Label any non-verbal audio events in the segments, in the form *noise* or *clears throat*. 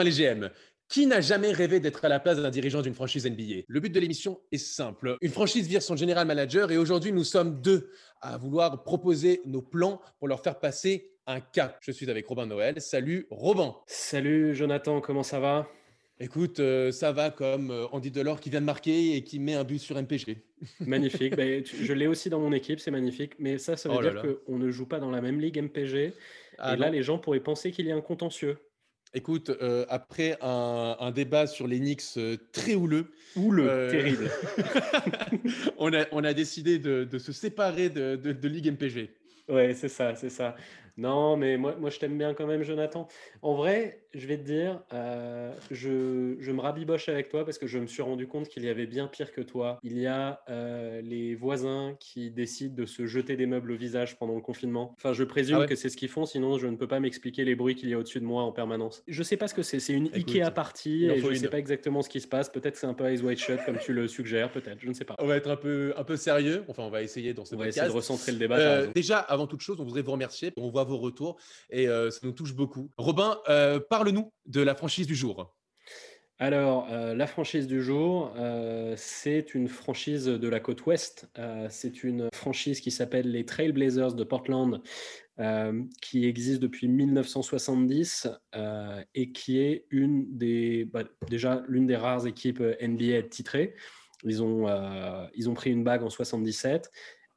Dans les GM. Qui n'a jamais rêvé d'être à la place d'un dirigeant d'une franchise NBA Le but de l'émission est simple. Une franchise vire son general manager et aujourd'hui nous sommes deux à vouloir proposer nos plans pour leur faire passer un cap. Je suis avec Robin Noël. Salut Robin. Salut Jonathan, comment ça va? Écoute, euh, ça va comme euh, Andy Delors qui vient de marquer et qui met un but sur MPG. Magnifique. Ben, je l'ai aussi dans mon équipe, c'est magnifique. Mais ça, ça veut Oh là dire là. qu'on ne joue pas dans la même ligue MPG. Ah et là, non. les gens pourraient penser qu'il y a un contentieux. Écoute, euh, après un, un débat sur les Knicks euh, très houleux, Ou le Euh, terrible. *laughs* on, a, on a décidé de, de se séparer de, de, de Ligue MPG. Ouais, c'est ça, c'est ça. Non, mais moi, moi je t'aime bien quand même, Jonathan. En vrai, je vais te dire, euh, je, je me rabiboche avec toi parce que je me suis rendu compte qu'il y avait bien pire que toi. Il y a euh, les voisins qui décident de se jeter des meubles au visage pendant le confinement. Enfin, je présume Ah ouais que c'est ce qu'ils font, sinon je ne peux pas m'expliquer les bruits qu'il y a au-dessus de moi en permanence. Je sais pas ce que c'est, c'est une Écoute, Ikea en et je une. sais pas exactement ce qui se passe. Peut-être c'est un peu Eyes Wide Shut comme tu le suggères, peut-être, je ne sais pas. On va être un peu, un peu sérieux. Enfin, on va essayer dans ce On va podcast. essayer de recentrer le débat. Euh, déjà, avant toute chose, on voudrait vous remercier. On voit vos retours et euh, ça nous touche beaucoup. Robin, euh, parle-nous de la franchise du jour. Alors, euh, la franchise du jour, c'est une franchise de la côte ouest. C'est une franchise qui s'appelle les Trailblazers de Portland, qui existe depuis 1970 euh, et qui est une des, bah, déjà l'une des rares équipes NBA à être titrée. Ils ont, ils ont pris une bague en 77.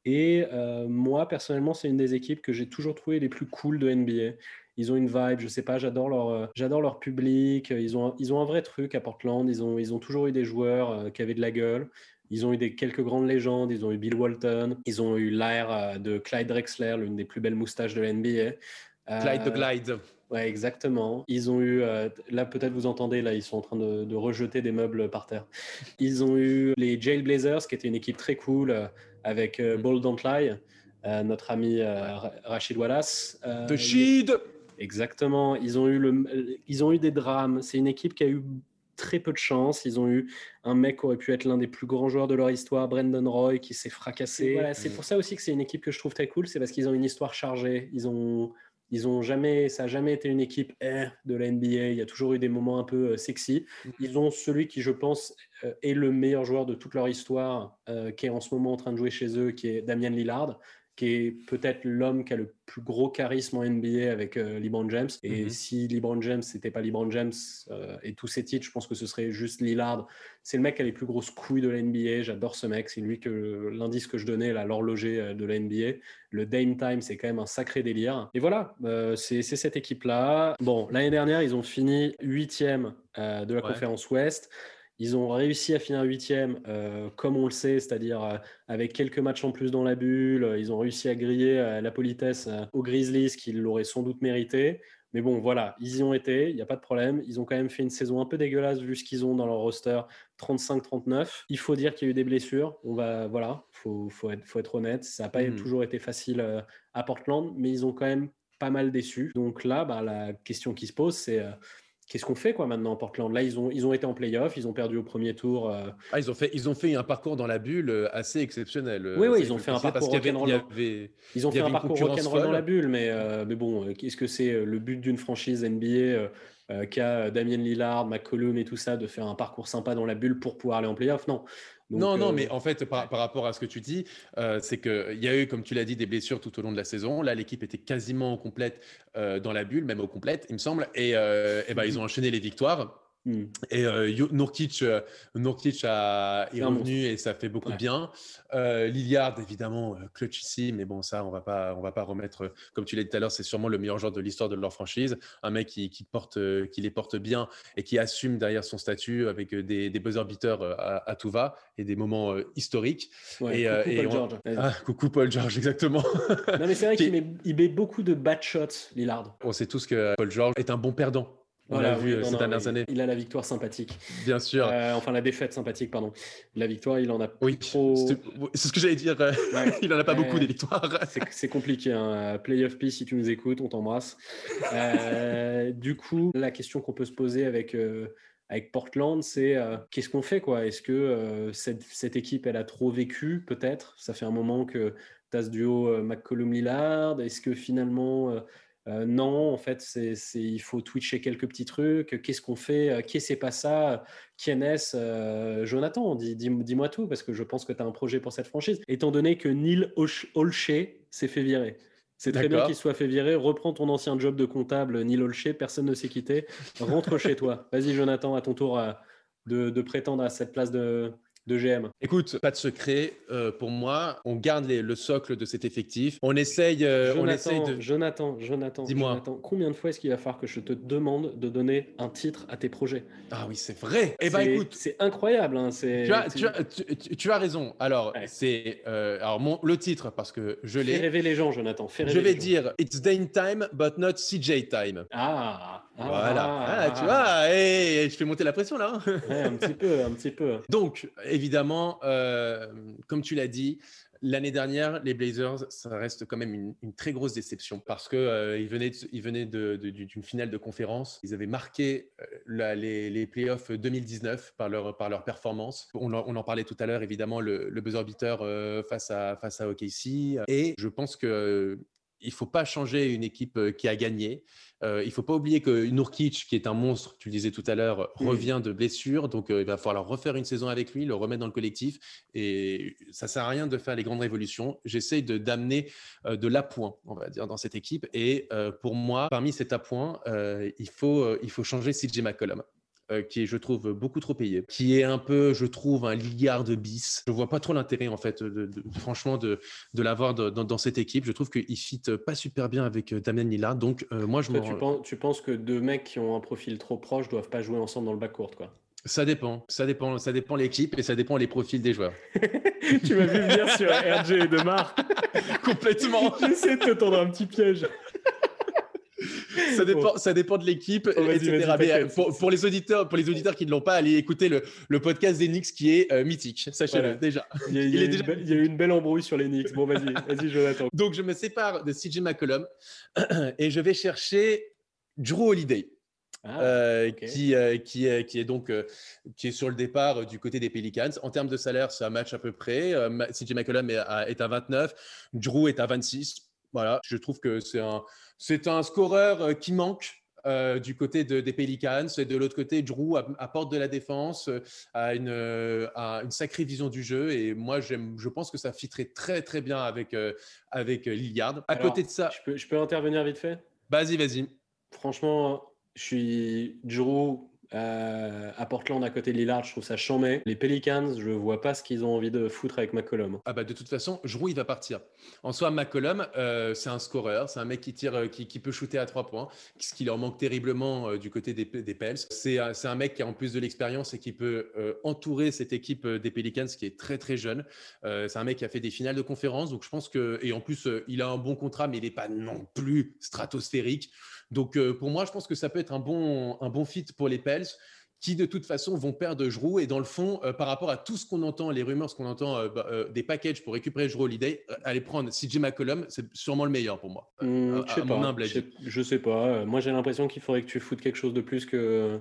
Et euh, moi, personnellement, c'est une des équipes que j'ai toujours trouvé les plus cool de NBA. Ils ont une vibe, je sais pas, j'adore leur, euh, j'adore leur public. Ils ont, ils ont un vrai truc à Portland. Ils ont, ils ont toujours eu des joueurs euh, qui avaient de la gueule. Ils ont eu des, quelques grandes légendes. Ils ont eu Bill Walton. Ils ont eu l'air euh, de Clyde Drexler, l'une des plus belles moustaches de la NBA. Euh, Clyde the Glide. Ouais, exactement. Ils ont eu, euh, là peut-être vous entendez, là ils sont en train de, de rejeter des meubles par terre. Ils ont eu les Jailblazers, qui était une équipe très cool, euh, avec euh, Mm. Ball Don't Lie, euh, notre ami Ra- Rachid Wallace. The Sheed. Exactement. Ils ont eu, le, ils ont eu des drames. C'est une équipe qui a eu très peu de chance. Ils ont eu un mec qui aurait pu être l'un des plus grands joueurs de leur histoire, Brendan Roy, qui s'est fracassé. Voilà, c'est pour ça aussi que c'est une équipe que je trouve très cool. C'est parce qu'ils ont une histoire chargée. Ils ont, ils ont jamais, ça n'a jamais été une équipe eh, de la NBA. Il y a toujours eu des moments un peu euh, sexy. Ils ont celui qui, je pense, euh, est le meilleur joueur de toute leur histoire, euh, qui est en ce moment en train de jouer chez eux, qui est Damian Lillard qui est peut-être l'homme qui a le plus gros charisme en NBA avec euh, LeBron James. Et Mhm. si LeBron James n'était pas LeBron James euh, et tous ses titres, je pense que ce serait juste Lillard. C'est le mec qui a les plus grosses couilles de la NBA. J'adore ce mec. C'est lui que l'indice que je donnais, l'horloger euh, de la NBA. Le Dame Time, c'est quand même un sacré délire. Et voilà, euh, c'est cette équipe-là. Bon, l'année dernière, ils ont fini huitième de la Ouais. conférence Ouest. Ils ont réussi à finir huitième, euh, comme on le sait, c'est-à-dire euh, avec quelques matchs en plus dans la bulle. Ils ont réussi à griller euh, la politesse euh, aux Grizzlies, qu'ils l'auraient sans doute mérité. Mais bon, voilà, ils y ont été, il n'y a pas de problème. Ils ont quand même fait une saison un peu dégueulasse vu ce qu'ils ont dans leur roster, 35-39. Il faut dire qu'il y a eu des blessures. On va, voilà, faut, faut être, faut être honnête. Ça n'a pas Mhm. toujours été facile euh, à Portland, mais ils ont quand même pas mal déçu. Donc là, bah, la question qui se pose, c'est euh, qu'est-ce qu'on fait quoi maintenant en Portland? Là, ils ont, ils ont été en playoff, ils ont perdu au premier tour. euh, Ah, ils, ont fait, ils ont fait un parcours dans la bulle euh, assez exceptionnel. euh, Oui, oui, ils il ont fait un parcours rock'n'roll. Ils ont fait un parcours rock'n'roll dans la bulle, mais, euh, mais bon, est-ce que c'est le but d'une franchise NBA euh, qu'a Damien Lillard, McCollum et tout ça de faire un parcours sympa dans la bulle pour pouvoir aller en playoff? Non. Donc, non, non, euh, mais en fait, par, par rapport à ce que tu dis, euh, c'est qu'il y a eu, comme tu l'as dit, des blessures tout au long de la saison. Là, l'équipe était quasiment complète dans la bulle, même au complète, il me semble. Et, et ben, ils ont enchaîné les victoires. Hmm. Et euh, Nurkic, euh, a, est revenu et ça fait beaucoup Ouais. de bien. Euh, Lillard, évidemment, euh, clutch ici, mais bon, ça, on va pas, on va pas remettre. euh, Comme tu l'as dit tout à l'heure, c'est sûrement le meilleur joueur de l'histoire de leur franchise. Un mec qui, qui porte, qui les porte bien et qui assume derrière son statut avec des, des buzzer beaters à, à tout va et des moments historiques. Ouais, Et, euh, coucou et Paul on- George. Ah, coucou Paul George, *laughs* exactement. Non, mais c'est vrai qui- qu'il met, il met beaucoup de bad shots, Lillard. on sait tous que Paul George est un bon perdant. On Voilà, l'a vu oui, euh, non, ces non, dernières oui. années, Il a la victoire sympathique. bien sûr. Euh, enfin, la défaite sympathique, pardon. La victoire, il en a oui, trop. c'est ce que j'allais dire. euh, Ouais. *laughs* Il en a pas Ouais. beaucoup des victoires. *laughs* C'est- compliqué. Hein. Playoff P, si tu nous écoutes, on t'embrasse. Euh, *laughs* du coup, la question qu'on peut se poser avec, euh, avec Portland, c'est euh, qu'est-ce qu'on fait quoi? Est-ce que euh, cette, cette équipe, elle a trop vécu Peut-être? Ça fait un moment que tu as ce duo euh, McCollum-Lillard. Est-ce que finalement, euh, euh, non, en fait, c'est, il faut twitcher quelques petits trucs. Qu'est-ce qu'on fait? Euh, Qui c'est pas ça? Qui est euh, Jonathan, dis, dis, moi tout, parce que je pense que tu as un projet pour cette franchise. Étant donné que Neil Olshay s'est fait virer. C'est très bien qu'il soit fait virer. Reprends ton ancien job de comptable, Neil Olshay. Personne ne s'est quitté. Rentre chez toi. Vas-y, Jonathan, à ton tour de prétendre à cette place de, de GM Écoute, pas de secret. Euh, pour moi, on garde le socle de cet effectif. On essaye, euh, Jonathan, on essaye de. Jonathan, Jonathan, Dis-moi. combien de fois est-ce qu'il va falloir que je te demande de donner un titre à tes projets? Ah oui, c'est vrai. Eh ben écoute, c'est incroyable. Hein, tu, as, tu, as, raison. Alors, c'est euh, alors mon, le titre parce que je l'ai. Fais rêver les gens, Jonathan. je vais dire It's Dane time, but not CJ time. Ah. Ah voilà. Ah, tu vois, hey, je fais monter la pression là. Hein. un petit *laughs* peu, un petit peu. Donc, évidemment, euh, comme tu l'as dit, L'année dernière, les Blazers, ça reste quand même une, très grosse déception parce qu'ils euh, venaient, ils venaient d'une finale de conférence. Ils avaient marqué euh, les, les, playoffs 2019 par leur, par leur performance. On, en parlait tout à l'heure, évidemment, le, le buzzer beater face, à, face à OKC. Et je pense que il faut pas changer une équipe qui a gagné. Euh, il faut pas oublier que Nurkic, qui est un monstre, tu le disais tout à l'heure, mmh. revient de blessure. Donc, il va falloir refaire une saison avec lui, le remettre dans le collectif. Et ça sert à rien de faire les grandes révolutions. J'essaye d'amener de, l'appoint, on va dire, dans cette équipe. Et pour moi, parmi cet appoint, il, faut, il faut changer CJ McCollum. Euh, qui est, je trouve, beaucoup trop payé, qui est un peu, je trouve, un ligard de bis. Je vois pas trop l'intérêt, en fait, de, franchement, de, de l'avoir dans, cette équipe. Je trouve qu'il fit pas super bien avec euh, Damien Lillard. Donc, euh, moi, je me. Tu penses, tu penses que deux mecs qui ont un profil trop proche doivent pas jouer ensemble dans le backcourt, quoi? Ça dépend, ça dépend, ça dépend l'équipe et ça dépend les profils des joueurs. *laughs* tu m'as vu venir sur RJ et Demar. *laughs* Complètement. *laughs* J'essaie de te tendre un petit piège ça dépend, ça dépend de l'équipe, oh, etc. pour, les auditeurs, pour les auditeurs qui ne l'ont pas, allez écouter le, le podcast des Knicks qui est euh, mythique. Sachez-le déjà. Il y, a, eu une belle embrouille sur les Knicks. Bon, vas-y, *laughs* vas-y, Jonathan. Donc, je me sépare de CJ McCollum *clears throat* et je vais chercher Drew Holiday. Ah, euh, qui, euh, qui, est, qui, est donc qui est sur le départ du côté des Pelicans. En termes de salaire, un match à peu près. CJ McCollum est à, est à 29, Drew est à 26. Voilà, je trouve que c'est un, c'est un scoreur euh, qui manque euh, du côté des Pelicans. Et de l'autre côté, Drew apporte de la défense, euh, a, une, une, sacrée vision du jeu. Et moi, je pense que ça fitterait très, très bien avec, avec Lillard. À côté de ça. Je peux, je peux intervenir vite fait? Vas-y, vas-y. Franchement, je suis Drew euh, à Portland, à côté de Lillard, je trouve ça chambé. Les Pelicans, je vois pas ce qu'ils ont envie de foutre avec McCollum. Ah bah de toute façon, Drew, il va partir. En soi, McCollum, euh, c'est un scoreur, c'est un mec qui tire, euh, qui, peut shooter à trois points, ce qui leur manque terriblement du côté des, des Pels. C'est un mec qui a en plus de l'expérience et qui peut entourer cette équipe des Pelicans qui est très très jeune. c'est un mec qui a fait des finales de conférence, donc je pense que et en plus il a un bon contrat, mais il n'est pas non plus stratosphérique. Donc euh, pour moi, je pense que ça peut être un bon, un bon fit pour les Pels qui de toute façon vont perdre Jrou et dans le fond euh, par rapport à tout ce qu'on entend les rumeurs ce qu'on entend euh, bah, des packages pour récupérer Jrou Holiday aller prendre CJ McCollum c'est sûrement le meilleur pour moi. Mmh, je sais pas je sais pas. Moi j'ai l'impression qu'il faudrait que tu foutes quelque chose de plus que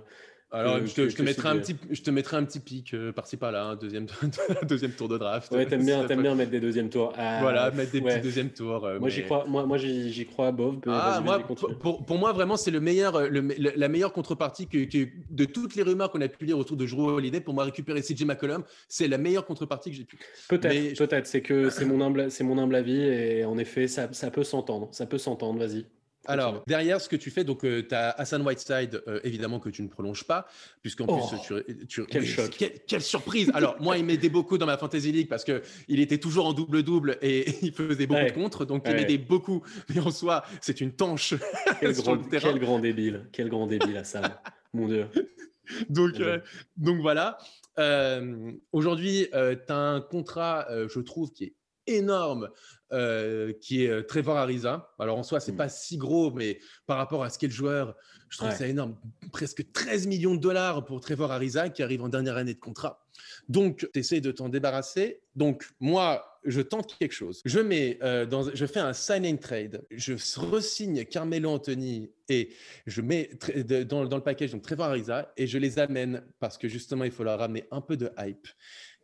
alors, je, te, je, te mettrai un petit, je te mettrai un petit pic euh, par-ci par-là, un deuxième, *laughs* deuxième tour de draft. Ouais, t'aimes bien, *laughs* aimes bien mettre des deuxièmes tours. Ah, voilà, mettre des petits deuxièmes tours. Euh, moi, j'y crois, moi, moi j'y crois, Bob. Ah, moi, pour, pour, moi, vraiment, c'est le meilleur, le, la meilleure contrepartie que, que de toutes les rumeurs qu'on a pu lire autour de Drew Holiday. Pour moi, récupérer CJ McCollum, c'est la meilleure contrepartie que j'ai pu. Peut-être, peut-être. C'est que c'est mon humble, c'est mon humble avis et en effet, ça, ça peut s'entendre. Ça peut s'entendre. Vas-y. Alors, derrière ce que tu fais, donc euh, tu as Hassan Whiteside, euh, évidemment que tu ne prolonges pas, puisqu'en plus oh, tu. quel choc quelle, surprise Alors, moi, il m'aidait beaucoup dans ma Fantasy League parce qu'il était toujours en double-double et *laughs* il faisait beaucoup de contre, donc il m'aidait beaucoup. Mais en soi, c'est une tanche. *laughs* Quel, grand, quel grand débile, quel grand débile, Hassan, mon Dieu. Donc, euh, donc voilà. Aujourd'hui, tu as un contrat, je trouve, qui est énorme euh, qui est euh, Trevor Ariza. Alors en soi, c'est mmh. pas si gros, mais par rapport à ce qu'est le joueur, je trouve ça énorme. Presque 13 millions de dollars pour Trevor Ariza qui arrive en dernière année de contrat. Donc, tu essaies de t'en débarrasser. Donc, moi, je tente quelque chose. Je, mets, euh, dans, je fais un sign and trade. Je resigne Carmelo Anthony et je mets dans, dans, le package donc Trevor Ariza et je les amène parce que justement, il faut leur ramener un peu de hype.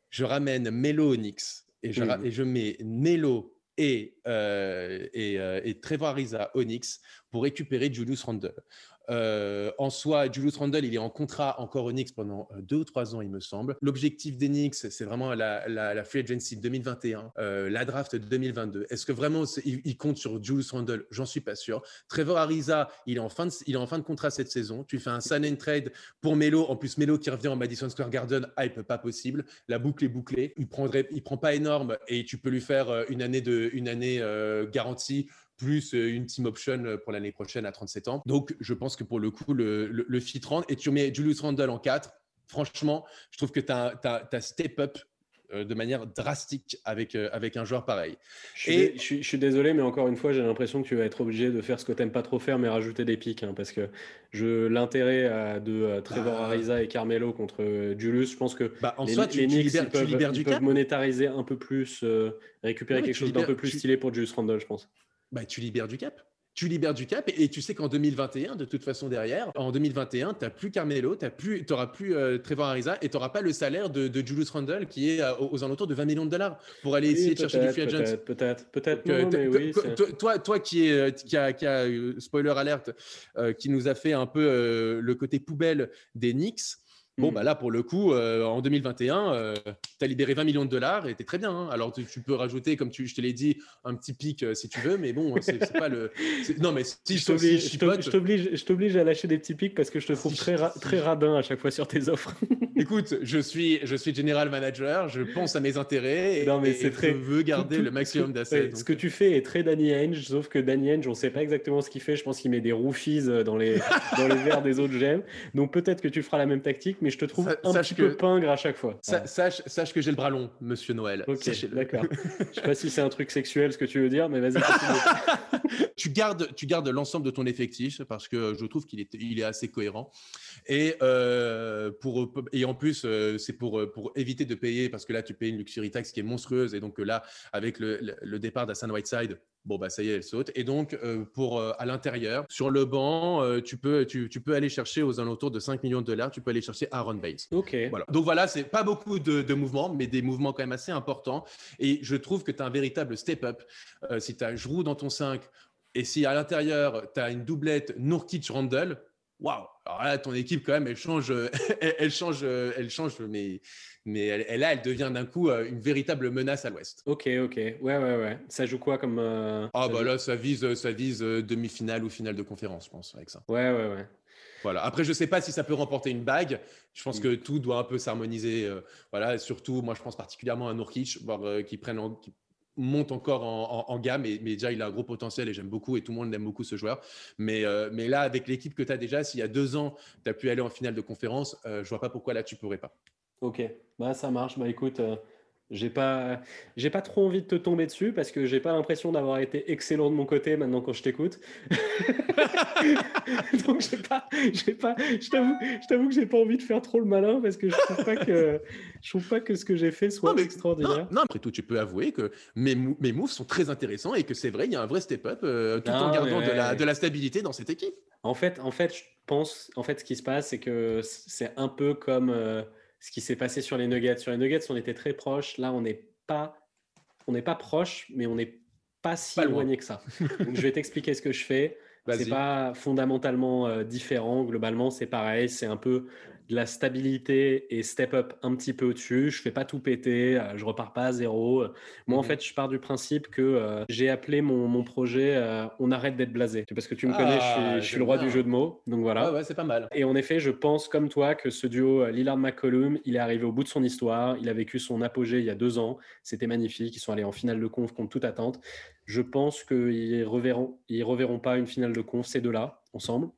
Je ramène Melo Onyx et je, mmh. et je mets Nelo et, et, Trevor Ariza Onyx pour récupérer Julius Randle. Euh, en soi, Julius Randle, il est en contrat encore au Knicks pendant euh, deux ou trois ans, il me semble. L'objectif des Knicks, c'est vraiment la, free agency 2021, euh, la draft 2022. Est-ce que vraiment il, compte sur Julius Randle? J'en suis pas sûr. Trevor Ariza, il est en fin de, contrat cette saison. Tu fais un sign and trade pour Melo. En plus, Melo qui revient en Madison Square Garden, hype pas possible. La boucle est bouclée. Il prend pas énorme et tu peux lui faire une année de, une année garantie plus euh, une team option euh, pour l'année prochaine à 37 ans. Donc, je pense que pour le coup, le, le, fit rentre et tu mets Julius Randle en 4. Franchement, je trouve que tu as, step up euh, de manière drastique avec, avec un joueur pareil. Je suis, et... je, suis, désolé, mais encore une fois, j'ai l'impression que tu vas être obligé de faire ce que tu n'aimes pas trop faire, mais rajouter des pics. Hein, parce que l'intérêt de Trevor bah... Ariza et Carmelo contre Julius, je pense que bah, en les, soi, tu, Knicks, libères, peuvent, du peuvent monétariser un peu plus, récupérer quelque chose d'un peu plus stylé pour Julius Randle, je pense bah, tu libères du cap. Tu libères du cap et, tu sais qu'en 2021, de toute façon derrière, en 2021, tu n'as plus Carmelo, tu n'auras plus, euh, Trevor Ariza et tu n'auras pas le salaire de, Julius Randle qui est euh, aux, alentours de 20 millions de dollars pour aller essayer de chercher du free agent. Peut-être, peut-être, peut-être. toi, toi qui, est, qui a, qui a spoiler alerte, euh, qui nous a fait un peu le côté poubelle des Knicks. Bon, hmm. bah là, pour le coup, euh, en 2021, tu as libéré 20 millions de dollars et tu es très bien. Hein. Alors, tu, peux rajouter, comme tu, je te l'ai dit, un petit pic euh, si tu veux, mais bon, c'est pas le. Non, mais si je t'oblige, je t'oblige à lâcher des petits pics parce que je te trouve très, très radin à chaque fois sur tes offres. *laughs* Écoute, je suis, je suis general manager, je pense à mes intérêts et, non, mais c'est très... je veux garder le maximum d'assets. Ce que tu fais est très Danny Ainge, sauf que Danny Ainge, on ne sait pas exactement ce qu'il fait. Je pense qu'il met des roofies euh, dans les, *laughs* dans les verres des autres gemmes. Donc peut-être que tu feras la même tactique, mais je te trouve un petit peu pingre à chaque fois. Sache, sache, que j'ai le bras long, monsieur Noël. Ok, d'accord. *laughs* Je sais pas si c'est un truc sexuel ce que tu veux dire, mais vas-y. *laughs* tu gardes, tu gardes l'ensemble de ton effectif parce que je trouve qu'il est, il est assez cohérent. Et, euh, pour, et en plus, euh, c'est pour, pour éviter de payer, parce que là, tu payes une luxury tax qui est monstrueuse. Et donc là, avec le, le départ d'Assan Whiteside, Bon, bah ça y est, elle saute. Et donc, euh, pour à l'intérieur, sur le banc, tu, peux, tu, tu, peux aller chercher aux alentours de 5 millions de dollars, tu peux aller chercher Aaron Baines. Ok. Voilà. Donc voilà, c'est pas beaucoup de, de, mouvements, mais des mouvements quand même assez importants. Et je trouve que tu as un véritable step-up. si tu as Jrou dans ton 5, et si à l'intérieur, tu as une doublette Nourkic-Randall, waouh Alors là, ton équipe, quand même, elle change, *laughs* elle, change, elle change, mais, mais elle, là, elle devient d'un coup euh, une véritable menace à l'Ouest. Ok, ok. Ouais, ouais, ouais. Ça joue quoi comme. Euh, ah, bah là, ça vise, ça vise euh, demi-finale ou finale de conférence, je pense, avec ça. Ouais, ouais, ouais. Voilà. Après, je ne sais pas si ça peut remporter une bague. Je pense mm. que tout doit un peu s'harmoniser. voilà. surtout, moi, je pense particulièrement à Nourkic, qui prennent en, monte encore en, gamme, mais, mais, déjà il a un gros potentiel et j'aime beaucoup et tout le monde aime beaucoup ce joueur. Mais, euh, là, avec l'équipe que tu as déjà, s'il y a deux ans, tu as pu aller en finale de conférence, euh, je vois pas pourquoi là tu pourrais pas. Ok, bah, ça marche. Bah, écoute, euh, j'ai pas, j'ai pas trop envie de te tomber dessus parce que j'ai pas l'impression d'avoir été excellent de mon côté maintenant quand je t'écoute. *laughs* Donc j'ai pas, j'ai pas, je t'avoue, je t'avoue que j'ai pas envie de faire trop le malin parce que je trouve pas que, je trouve pas que ce que j'ai fait soit extraordinaire. Non, après tout, tu peux avouer que mes, mes moves sont très intéressants et que c'est vrai, il y a un vrai step-up euh, tout en gardant de, la, de la stabilité dans cette équipe. En fait, en fait, je pense, en fait, ce qui se passe, c'est que c'est un peu comme euh, ce qui s'est passé sur les Nuggets. Sur les Nuggets, on était très proches. Là, on n'est pas, on n'est pas proche, mais on n'est pas si éloigné que ça. *laughs* Donc, je vais t'expliquer ce que je fais. C'est pas fondamentalement euh, différent. Globalement, c'est pareil. C'est un peu de la stabilité et step up un petit peu au-dessus. Je fais pas tout péter, euh, je repars pas à zéro. Moi, en mhm. fait, je pars du principe que euh, j'ai appelé mon, mon projet euh, On arrête d'être blasé. Parce que tu me connais, je suis, ah, le roi du jeu de mots. Donc voilà. Ouais, ouais, c'est pas mal. Et en effet, je pense comme toi que ce duo Lillard-McCollum, il est arrivé au bout de son histoire. Il a vécu son apogée il y a deux ans. C'était magnifique. Ils sont allés en finale de conf contre toute attente. Je pense qu'ils reverront, ils reverront pas une finale de conf, ces deux-là, ensemble.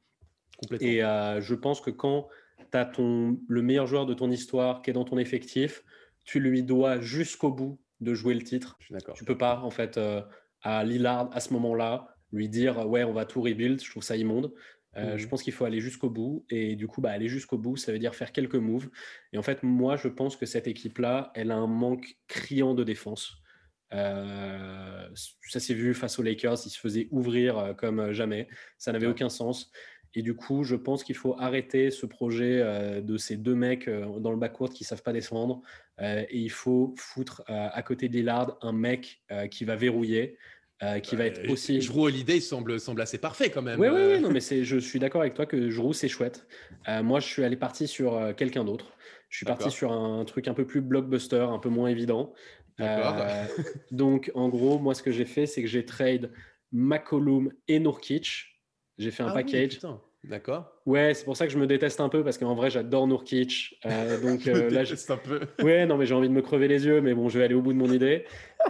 Et je pense que quand tu as ton, le meilleur joueur de ton histoire qui est dans ton effectif, tu lui dois jusqu'au bout de jouer le titre. Je suis tu peux pas, en fait, euh, à Lillard, à ce moment-là, lui dire ouais, on va tout rebuild. Je trouve ça immonde. Euh, je mhm. pense qu'il faut aller jusqu'au bout. Et du coup, bah, aller jusqu'au bout, ça veut dire faire quelques moves. Et en fait, moi, je pense que cette équipe-là, elle a un manque criant de défense. Euh, ça s'est vu face aux Lakers, ils se faisaient ouvrir comme jamais. Ça n'avait aucun sens. Et du coup, je pense qu'il faut arrêter ce projet de ces deux mecs dans le backcourt qui savent pas descendre. et il faut foutre à côté de Lillard un mec qui va verrouiller. qui va être aussi. Jrou Holiday semble, semble assez parfait quand même. Oui, oui, oui, non, mais je suis d'accord avec toi que Jrou, c'est chouette. moi, je suis allé partir sur quelqu'un d'autre. Je suis parti sur un truc un peu plus blockbuster, un peu moins évident. Euh, donc, en gros, moi, ce que j'ai fait, c'est que j'ai trade McCollum et Nurkic. J'ai fait un ah package. D'accord. Ouais, c'est pour ça que je me déteste un peu parce qu'en vrai, j'adore Nurkic. Euh, *laughs* donc euh, là, je... un peu. ouais, non, mais j'ai envie de me crever les yeux, mais bon, je vais aller au bout de mon idée.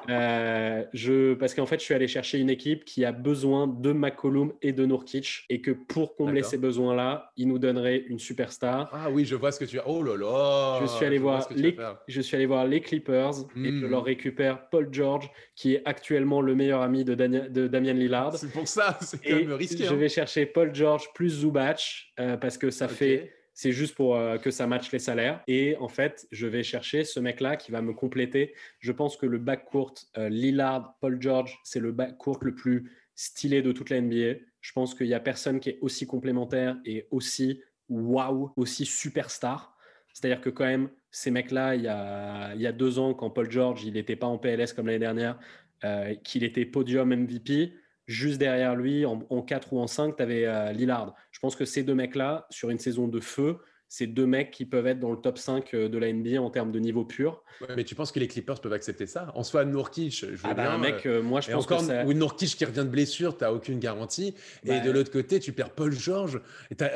Euh, je... Parce qu'en fait, je suis allé chercher une équipe qui a besoin de McCollum et de Nurkic et que pour combler ces besoins-là, il nous donnerait une superstar. Ah oui, je vois ce que tu as. Oh là là. Je suis allé voir les. Je suis allé voir les Clippers et je leur hmm. récupère Paul George, qui est actuellement le meilleur ami de, de Damien Lillard. C'est pour ça, c'est quand même risqué. Je hein. vais chercher Paul George plus Zubac euh, parce que ça fait c'est juste pour euh, que ça matche les salaires. Et en fait, je vais chercher ce mec-là qui va me compléter. Je pense que le backcourt euh, Lillard, Paul George, c'est le backcourt le plus stylé de toute la NBA. Je pense qu'il n'y a personne qui est aussi complémentaire et aussi waouh, aussi superstar. C'est-à-dire que quand même, ces mecs-là, il, y a, il y a deux ans, quand Paul George, il n'était pas en PLS comme l'année dernière, qu'il était podium MVP, Juste derrière lui, en, 4 ou en 5, tu avais euh, Lillard. Je pense que ces deux mecs-là, sur une saison de feu, c'est deux mecs qui peuvent être dans le top 5 euh, de la NBA en termes de niveau pur. mais tu penses que les Clippers peuvent accepter ça? En soi, Nourkic, je veux ah bah, un mec, euh, moi je pense encore, que ça... Ou Nourkic qui revient de blessure, tu n'as aucune garantie. et de l'autre côté, tu perds Paul George,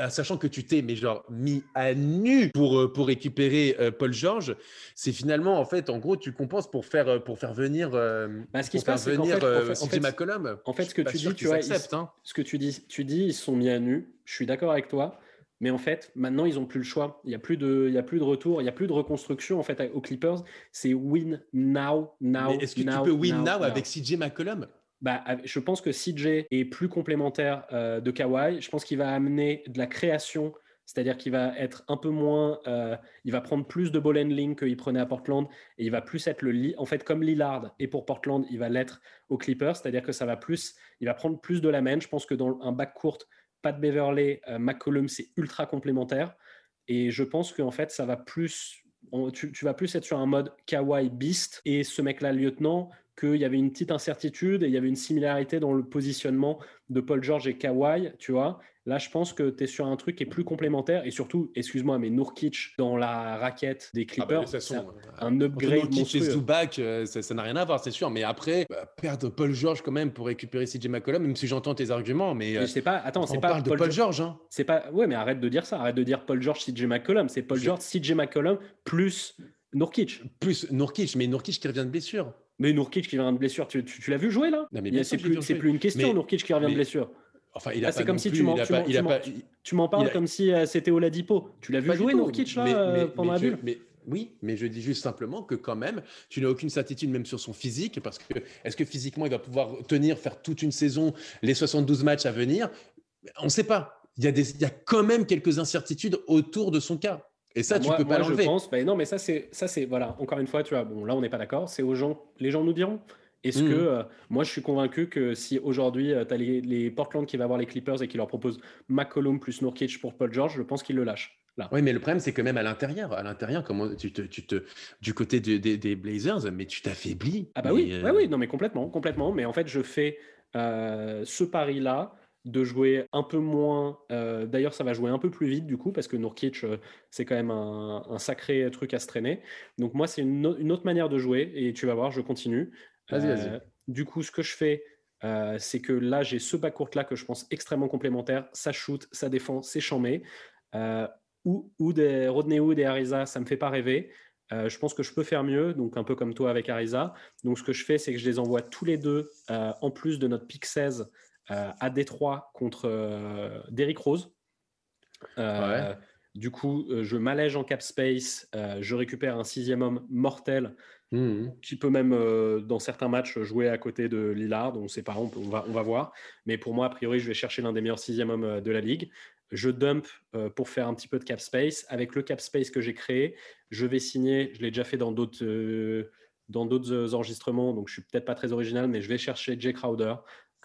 sachant que tu t'es mais genre mis à nu pour, euh, pour récupérer Paul George. C'est finalement, en fait, en gros, tu compenses pour faire, pour faire venir, bah, ce qui se passe, venir en fait, McCollum. En fait, ce que tu dis, tu vois, hein. ce que tu dis, tu dis, ils sont mis à nu. Je suis d'accord avec toi. Mais en fait, maintenant, ils n'ont plus le choix. Il n'y a, plus de, il a plus de retour, il n'y a plus de reconstruction en fait aux Clippers. C'est win now, now. Est-ce que tu peux win now, avec CJ McCollum? Bah, je pense que CJ est plus complémentaire euh, de Kawhi. Je pense qu'il va amener de la création, c'est-à-dire qu'il va être un peu moins. Euh, il va prendre plus de ball handling qu'il prenait à Portland et il va plus être le lit. En fait, comme Lillard et pour Portland, il va l'être aux Clippers, c'est-à-dire que ça va plus. Il va prendre plus de la main. Je pense que dans un back court, Pat Beverley, euh, McCollum, c'est ultra complémentaire. Et je pense qu'en fait, ça va plus. tu, vas plus être sur un mode Kawaii Beast et ce mec-là, lieutenant, qu'il y avait une petite incertitude et il y avait une similarité dans le positionnement de Paul George et Kawhi, tu vois. Là, je pense que tu es sur un truc qui est plus complémentaire et surtout, excuse-moi, mais Nourkic dans la raquette des ah bah, Clippers, c'est un, upgrade Nourkic et Zubac, euh, ça n'a rien à voir, c'est sûr. Mais après, bah, perdre Paul George quand même pour récupérer CJ McCollum, même si j'entends tes arguments, mais, euh, c'est pas. Attends, c'est pas parle de Paul, George. Hein. C'est pas. Ouais, mais arrête de dire ça. Arrête de dire Paul George, CJ McCollum. C'est Paul George, CJ McCollum plus Nourkic. Plus Nourkic, mais Nourkic qui revient de blessure. Mais Nourkic qui revient de blessure, tu, l'as vu jouer là? C'est plus, plus, une question, Nourkic qui revient de blessure. Enfin, il a c'est comme si tu m'en, tu m'en parles comme si euh, c'était Oladipo. Tu l'as vu jouer Nourkic là euh, pendant la bulle? mais, oui, mais je dis juste simplement que quand même, tu n'as aucune certitude même sur son physique, parce que est-ce que physiquement il va pouvoir tenir, faire toute une saison, les 72 matchs à venir? On ne sait pas. Il y, a des, il y a quand même quelques incertitudes autour de son cas. Et ça, tu peux pas l'enlever. Je pense, bah, non, mais ça, c'est, ça, c'est, voilà, encore une fois, tu vois, bon, là, on n'est pas d'accord. C'est aux gens, les gens nous diront. Est-ce que, mmh. euh, moi, je suis convaincu que si aujourd'hui, euh, tu as les, Portland qui va voir les Clippers et qui leur propose McCollum plus Nurkic pour Paul George, je pense qu'ils le lâchent. Là. Oui, mais le problème, c'est que même à l'intérieur, à l'intérieur, comment tu te, tu te, du côté des Blazers, mais tu t'affaiblis. Ah bah oui, euh, oui, non, mais complètement, complètement. Mais en fait, je fais ce pari-là de jouer un peu moins. Euh, d'ailleurs, ça va jouer un peu plus vite du coup, parce que Nurkic, euh, c'est quand même un, sacré truc à se traîner. Donc, moi, c'est une, autre manière de jouer, et tu vas voir, je continue. Vas-y, vas-y. Euh, du coup, ce que je fais, c'est que là, j'ai ce bas court là que je pense extrêmement complémentaire. Ça shoot, ça défend, c'est chambé. ou, ou des Rodney Hood et Ariza, ça me fait pas rêver. je pense que je peux faire mieux, donc un peu comme toi avec Ariza. Donc, ce que je fais, c'est que je les envoie tous les deux, en plus de notre pick 16, euh, à Détroit contre euh, Derrick Rose. Euh, du coup, je m'allège en cap space, je récupère un sixième homme mortel mmh. qui peut même, dans certains matchs, jouer à côté de Lillard. On ne sait pas, on, va, on va voir. Mais pour moi, a priori, je vais chercher l'un des meilleurs sixième hommes de la ligue. Je dump pour faire un petit peu de cap space. Avec le cap space que j'ai créé, je vais signer, je l'ai déjà fait dans d'autres dans d'autres enregistrements, donc je suis peut-être pas très original, mais je vais chercher Jay Crowder,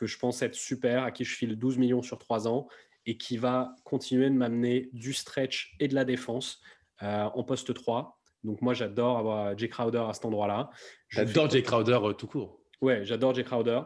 que je pense être super, à qui je file 12 millions sur 3 ans. et qui va continuer de m'amener du stretch et de la défense en poste 3. Donc moi, j'adore avoir Jay Crowder à cet endroit-là. J'adore Jay Crowder tout court. Ouais, j'adore Jay Crowder.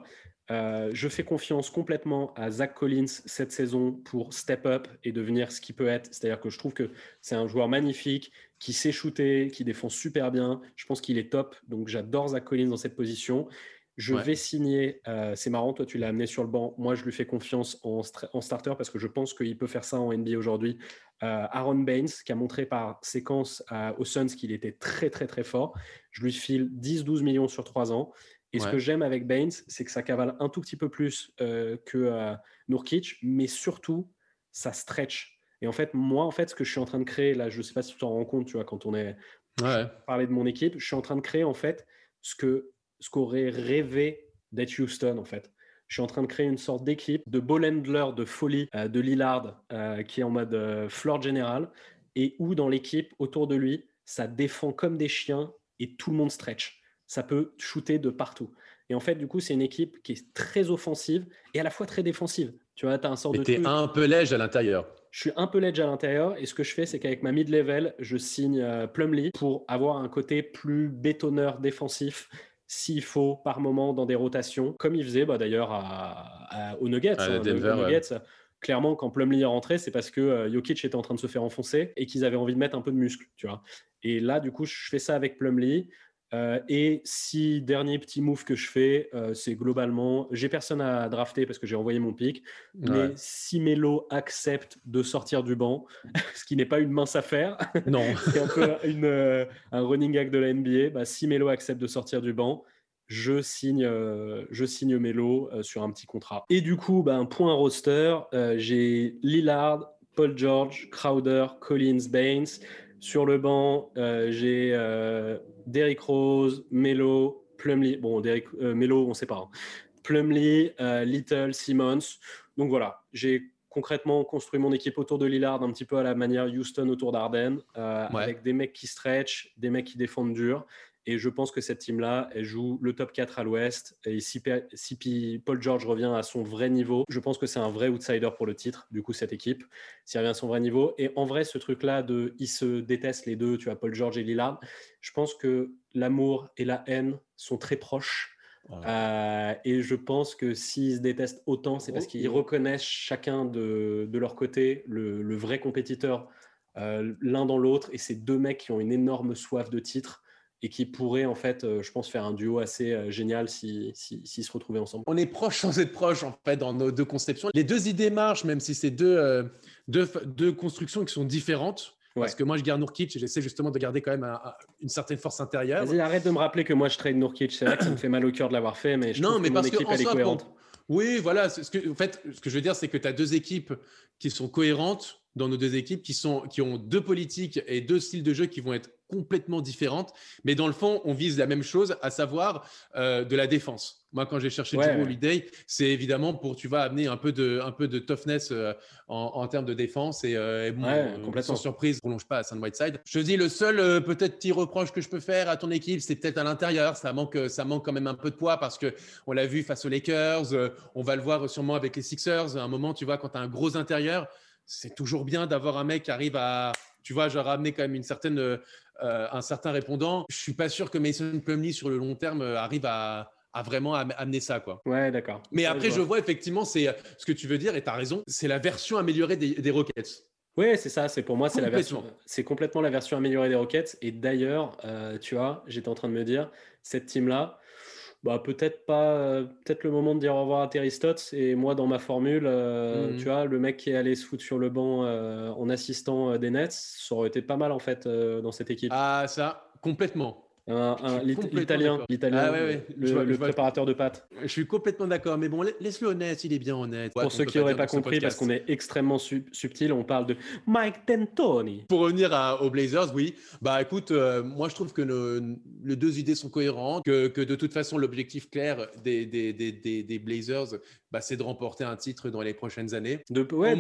Euh, je fais confiance complètement à Zach Collins cette saison pour step up et devenir ce qu'il peut être. C'est-à-dire que je trouve que c'est un joueur magnifique, qui sait shooter, qui défend super bien. Je pense qu'il est top. Donc j'adore Zach Collins dans cette position. Je vais signer, euh, c'est marrant, toi tu l'as amené sur le banc, moi je lui fais confiance en, en starter parce que je pense qu'il peut faire ça en NBA aujourd'hui. Euh, Aaron Baines, qui a montré par séquence aux Suns qu'il était très très très fort. Je lui file 10-12 millions sur 3 ans. Et ce que j'aime avec Baines, c'est que ça cavale un tout petit peu plus euh, que euh, Nurkic, mais surtout, ça stretch. Et en fait, moi, en fait, ce que je suis en train de créer, là, je ne sais pas si tu t'en rends compte, tu vois, quand on est ouais. parlé de mon équipe, je suis en train de créer, en fait, ce que ce qu'aurait rêvé d'être Houston, en fait. Je suis en train de créer une sorte d'équipe de ball handler de folie euh, de Lillard qui est en mode floor général et où dans l'équipe autour de lui, ça défend comme des chiens et tout le monde stretch ça peut shooter de partout. Et en fait, du coup, c'est une équipe qui est très offensive et à la fois très défensive. Tu vois, tu as un sort de. Tu es un peu léger à l'intérieur. Je suis un peu ledge à l'intérieur et ce que je fais, c'est qu'avec ma mid-level, je signe euh, Plumlee pour avoir un côté plus bétonneur défensif s'il faut par moment dans des rotations, comme il faisait bah, d'ailleurs à, aux Nuggets. Hein, Nuggets Clairement, quand Plumlee est rentré, c'est parce que euh, Jokic était en train de se faire enfoncer et qu'ils avaient envie de mettre un peu de muscle, tu vois. Et là, du coup, je fais ça avec Plumlee. Euh, et si dernier petit move que je fais, euh, c'est globalement, j'ai personne à drafter parce que j'ai envoyé mon pic, mais si Melo accepte de sortir du banc, *laughs* ce qui n'est pas une mince affaire, *laughs* non, *laughs* c'est un peu une, euh, un running gag de la NBA. Bah, si Melo accepte de sortir du banc, je signe, je signe Melo sur un petit contrat. Et du coup, bah, un point roster, j'ai Lillard, Paul George, Crowder, Collins, Baines. Sur le banc, j'ai Derrick Rose, Melo, Plumlee. Bon, Derrick, euh, Melo, on ne sait pas. Hein. Plumlee, euh, Little, Simmons. Donc voilà, j'ai concrètement construit mon équipe autour de Lillard un petit peu à la manière Houston autour d'Arden, euh, avec des mecs qui stretch, des mecs qui défendent dur. Et je pense que cette team-là, elle joue le top 4 à l'ouest. Et si, si, Paul George revient à son vrai niveau, je pense que c'est un vrai outsider pour le titre, du coup, cette équipe, s'il revient à son vrai niveau. Et en vrai, ce truc-là de ils se détestent les deux, tu vois, Paul George et Lillard, je pense que l'amour et la haine sont très proches. Euh, et je pense que s'ils se détestent autant, c'est parce qu'ils reconnaissent chacun de, de leur côté le, le vrai compétiteur euh, l'un dans l'autre. Et c'est deux mecs qui ont une énorme soif de titre et qui pourraient, en fait, euh, je pense, faire un duo assez euh, génial s'ils si, si, se retrouvaient ensemble. On est proche sans être proche, en fait, dans nos deux conceptions. Les deux idées marchent, même si c'est deux, euh, deux, deux, constructions qui sont différentes. Parce que moi, je garde Nourkic et j'essaie justement de garder quand même une certaine force intérieure. Vas-y, arrête de me rappeler que moi, je trade Nourkic. C'est vrai que ça me fait mal au cœur de l'avoir fait, mais je non, trouve mais que parce mon équipe, elle est cohérente. Oui, voilà. Ce que, en fait, ce que je veux dire, c'est que tu as deux équipes qui sont cohérentes dans nos deux équipes, qui, sont, qui ont deux politiques et deux styles de jeu qui vont être complètement différentes. Mais dans le fond, on vise la même chose, à savoir euh, de la défense. Moi, quand j'ai cherché ouais, Holiday, c'est évidemment pour, tu vas amener un peu de, un peu de toughness euh, en, termes de défense. Et, euh, sans surprise, on ne prolonge pas à Saint Whiteside. Je dis, le seul peut-être petit reproche que je peux faire à ton équipe, c'est peut-être à l'intérieur. Ça manque, ça manque quand même un peu de poids parce que on l'a vu face aux Lakers. on va le voir sûrement avec les Sixers. À un moment, tu vois, quand tu as un gros intérieur, c'est toujours bien d'avoir un mec qui arrive à, tu vois, genre ramener quand même une certaine, euh, un certain répondant. Je suis pas sûr que Mason Plumlee sur le long terme euh, arrive à, vraiment amener ça quoi. Ouais, d'accord. Mais après je vois. effectivement c'est ce que tu veux dire et tu as raison, c'est la version améliorée des, Rockets. Oui, c'est ça. C'est pour moi, c'est la version. C'est complètement la version améliorée des Rockets. Et d'ailleurs, euh, tu vois, j'étais en train de me dire, cette team là, bah, peut-être pas, peut-être le moment de dire au revoir à Terry Stotts. Et moi, dans ma formule, euh, mmh tu vois, le mec qui est allé se foutre sur le banc euh, en assistant euh, des Nets, ça aurait été pas mal en fait dans cette équipe. Ah, ça, complètement. L'italien, l'italien, ah, le, préparateur de pâtes. Je suis complètement d'accord, mais bon, laisse-le honnête, il est bien honnête. Pour ceux qui n'auraient pas, compris, parce qu'on est extrêmement subtil, on parle de Mike D'Antoni. Pour revenir aux Blazers, oui, bah écoute, euh, moi je trouve que les deux idées sont cohérentes, que, que de toute façon l'objectif clair des, des, des, des Blazers, bah, c'est de remporter un titre dans les prochaines années. De, ouais,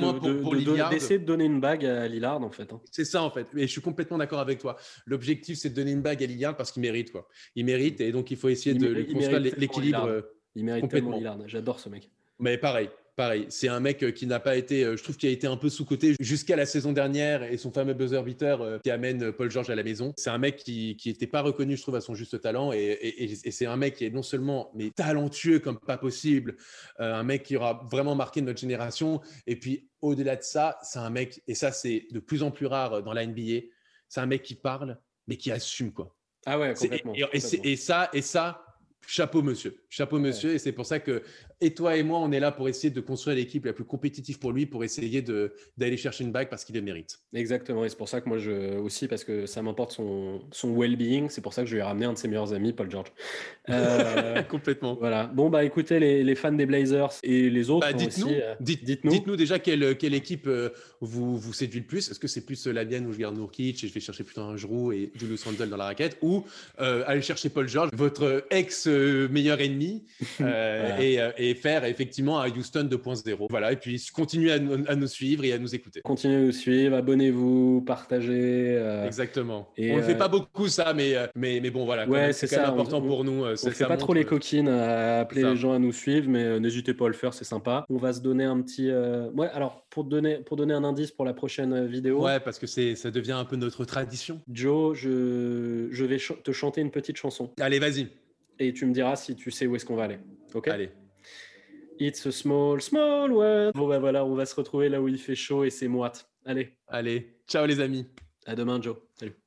d'essayer de, donner une bague à Lillard, en fait. Hein. C'est ça, en fait. Et je suis complètement d'accord avec toi. L'objectif, c'est de donner une bague à Lillard parce qu'il mérite. Quoi. Il mérite et donc il faut essayer de lui construire l'équilibre. Il mérite tellement Lillard. J'adore ce mec. Mais pareil, pareil. C'est un mec qui n'a pas été, je trouve qu'il a été un peu sous-coté jusqu'à la saison dernière et son fameux buzzer beater qui amène Paul George à la maison. C'est un mec qui n'était pas reconnu, je trouve, à son juste talent. Et, c'est un mec qui est non seulement mais talentueux comme pas possible, un mec qui aura vraiment marqué notre génération. Et puis au-delà de ça, c'est un mec, et ça c'est de plus en plus rare dans la NBA, c'est un mec qui parle, mais qui assume quoi. Ah ouais, complètement. et, ça, et ça, chapeau monsieur, chapeau monsieur. Et c'est pour ça que et toi et moi, on est là pour essayer de construire l'équipe la plus compétitive pour lui, pour essayer d'aller chercher une bague parce qu'il le mérite. Exactement. Et c'est pour ça que moi, je aussi, parce que ça m'importe son, son well-being, c'est pour ça que je lui ai ramené un de ses meilleurs amis, Paul George. Euh, *laughs* Complètement. Voilà. Bon, bah écoutez, les, fans des Blazers et les autres. Bah, dites-nous, euh, dites, nous dites-nous déjà quelle, quelle équipe euh, vous, vous séduit le plus. Est-ce que c'est plus la mienne où je garde Nourkic et je vais chercher plutôt un Giroud et Julius Randle dans la raquette ou aller chercher Paul George, votre ex-meilleur ennemi, *laughs* et, et faire effectivement à Houston 2.0. Voilà, et puis continuez à, nous suivre et à nous écouter. Continuez à nous suivre, abonnez-vous, partagez. Euh, Exactement. Et on ne fait euh, pas beaucoup ça, mais, euh, mais, mais bon, voilà. Ouais, c'est ça. important pour nous. On ne fait pas trop les coquines à appeler les gens à nous suivre, mais n'hésitez pas à le faire, c'est sympa. On va se donner un petit. Ouais, alors pour donner, pour donner un indice pour la prochaine vidéo. Ouais, parce que ça devient un peu notre tradition. Joe, je, je vais te chanter une petite chanson. Allez, vas-y. Et tu me diras si tu sais où est-ce qu'on va aller. Ok Allez. It's a small, small world. Bon, ben voilà, on va se retrouver là où il fait chaud et c'est moite. Allez. Allez. Ciao les amis. À demain, Joe. Salut.